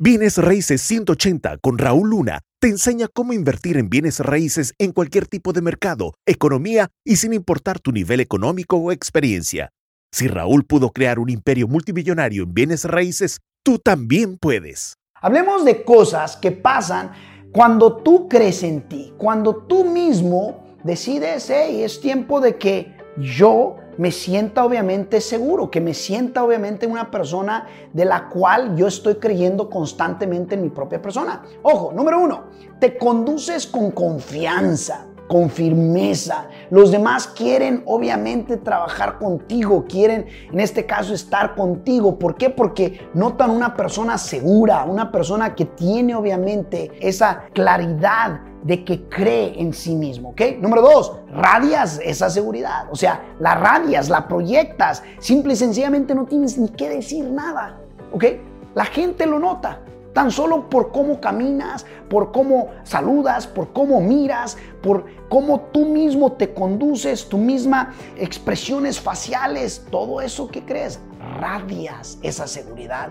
Bienes Raíces 180 con Raúl Luna te enseña cómo invertir en bienes raíces en cualquier tipo de mercado, economía y sin importar tu nivel económico o experiencia. Si Raúl pudo crear un imperio multimillonario en bienes raíces, tú también puedes. Hablemos de cosas que pasan cuando tú crees en ti, cuando tú mismo decides, hey, es tiempo de que yo me sienta obviamente seguro, que me sienta obviamente una persona de la cual yo estoy creyendo constantemente en mi propia persona. Ojo, número uno, te conduces con confianza con firmeza. Los demás quieren obviamente trabajar contigo, quieren en este caso estar contigo. ¿Por qué? Porque notan una persona segura, una persona que tiene obviamente esa claridad de que cree en sí mismo, ¿ok? Número dos, radias esa seguridad, o sea, la radias, la proyectas, simple y sencillamente no tienes ni que decir nada, ¿ok? La gente lo nota, tan solo por cómo caminas, por cómo saludas, por cómo miras, por cómo tú mismo te conduces, tu misma expresiones faciales, todo eso que crees, radias esa seguridad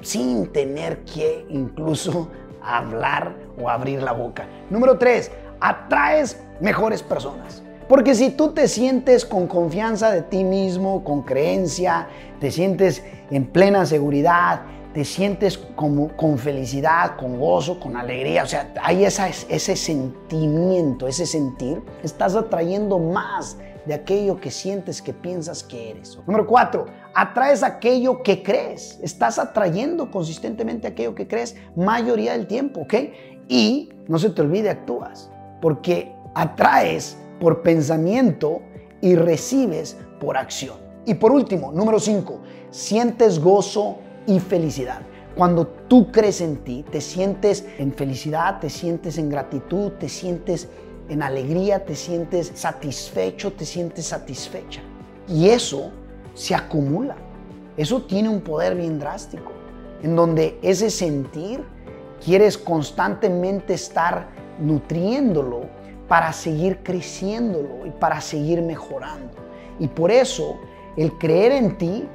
sin tener que incluso hablar o abrir la boca. Número tres, atraes mejores personas. Porque si tú te sientes con confianza de ti mismo, con creencia, te sientes en plena seguridad, te sientes como con felicidad, con gozo, con alegría, o sea, hay ese sentimiento, ese sentir, estás atrayendo más de aquello que sientes, que piensas que eres. Número cuatro, atraes aquello que crees. Estás atrayendo consistentemente aquello que crees mayoría del tiempo, ¿ok? Y no se te olvide, actúas, porque atraes por pensamiento y recibes por acción. Y por último, número cinco, sientes gozo y felicidad. Cuando tú crees en ti, te sientes en felicidad, te sientes en gratitud, te sientes en alegría, te sientes satisfecho, te sientes satisfecha. Y eso se acumula. Eso tiene un poder bien drástico, en donde ese sentir quieres constantemente estar nutriéndolo para seguir creciéndolo y para seguir mejorando. Y por eso el creer en ti,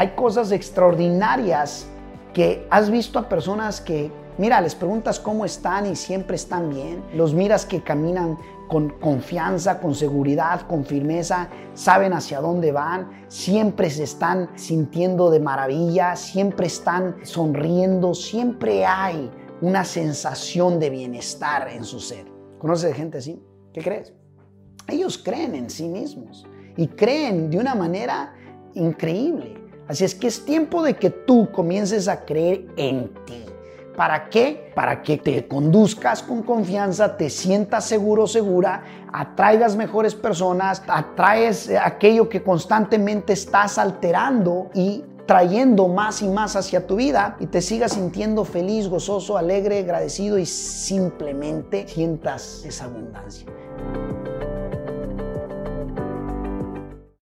hay cosas extraordinarias que has visto a personas que Mira, les preguntas cómo están y siempre están bien. Los miras que caminan con confianza, con seguridad, con firmeza, saben hacia dónde van, siempre se están sintiendo de maravilla, siempre están sonriendo, siempre hay una sensación de bienestar en su ser. ¿Conoces gente así? ¿Qué crees? Ellos creen en sí mismos y creen de una manera increíble. Así es que es tiempo de que tú comiences a creer en ti. ¿Para qué? Para que te conduzcas con confianza, te sientas seguro, segura, atraigas mejores personas, atraes aquello que constantemente estás alterando y trayendo más y más hacia tu vida y te sigas sintiendo feliz, gozoso, alegre, agradecido y simplemente sientas esa abundancia.